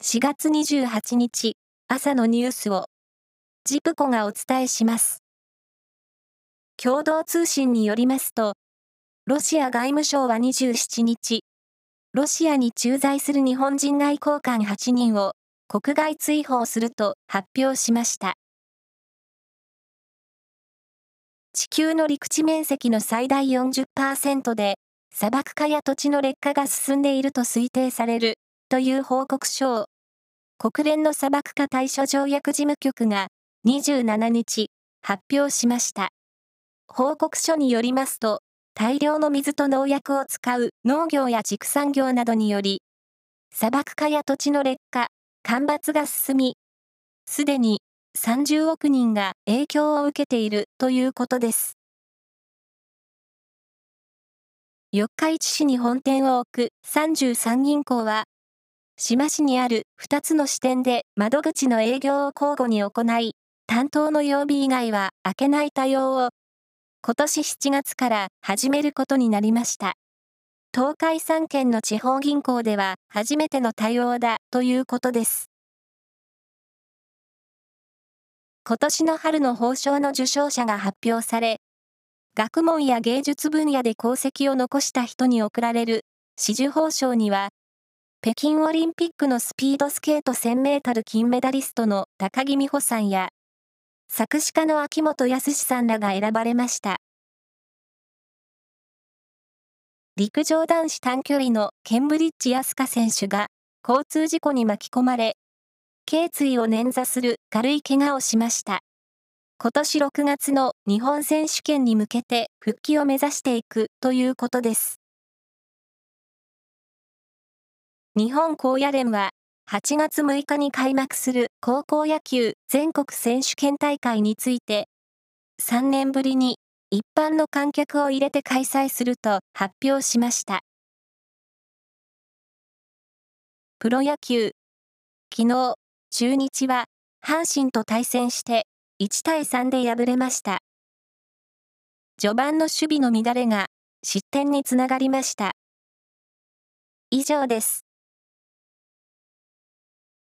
4月28日朝のニュースをジプコがお伝えします。共同通信によりますと、ロシア外務省は27日、ロシアに駐在する日本人外交官8人を国外追放すると発表しました。地球の陸地面積の最大40%で砂漠化や土地の劣化が進んでいると推定されるという報告書を国連の砂漠化対処条約事務局が27日発表しました。報告書によりますと大量の水と農薬を使う農業や畜産業などにより砂漠化や土地の劣化、干ばつが進み、すでに30億人が影響を受けているということです。四日市市に本店を置く33銀行は、志摩市にある2つの支店で窓口の営業を交互に行い、担当の曜日以外は開けない対応を、今年7月から始めることになりました。東海3県の地方銀行では初めての対応だということです。今年の春の報奨の受賞者が発表され、学問や芸術分野で功績を残した人に贈られる紫綬褒章には、北京オリンピックのスピードスケート1000メートル金メダリストの高木美帆さんや、作詞家の秋元康さんらが選ばれました。陸上男子短距離のケンブリッジ安香選手が交通事故に巻き込まれ、頸椎を捻挫する軽い怪我をしました。今年6月の日本選手権に向けて復帰を目指していくということです。日本高野連は8月6日に開幕する高校野球全国選手権大会について3年ぶりに一般の観客を入れて開催すると発表しました。プロ野球昨日中日は阪神と対戦して1対3で敗れました。序盤の守備の乱れが失点につながりました。以上です。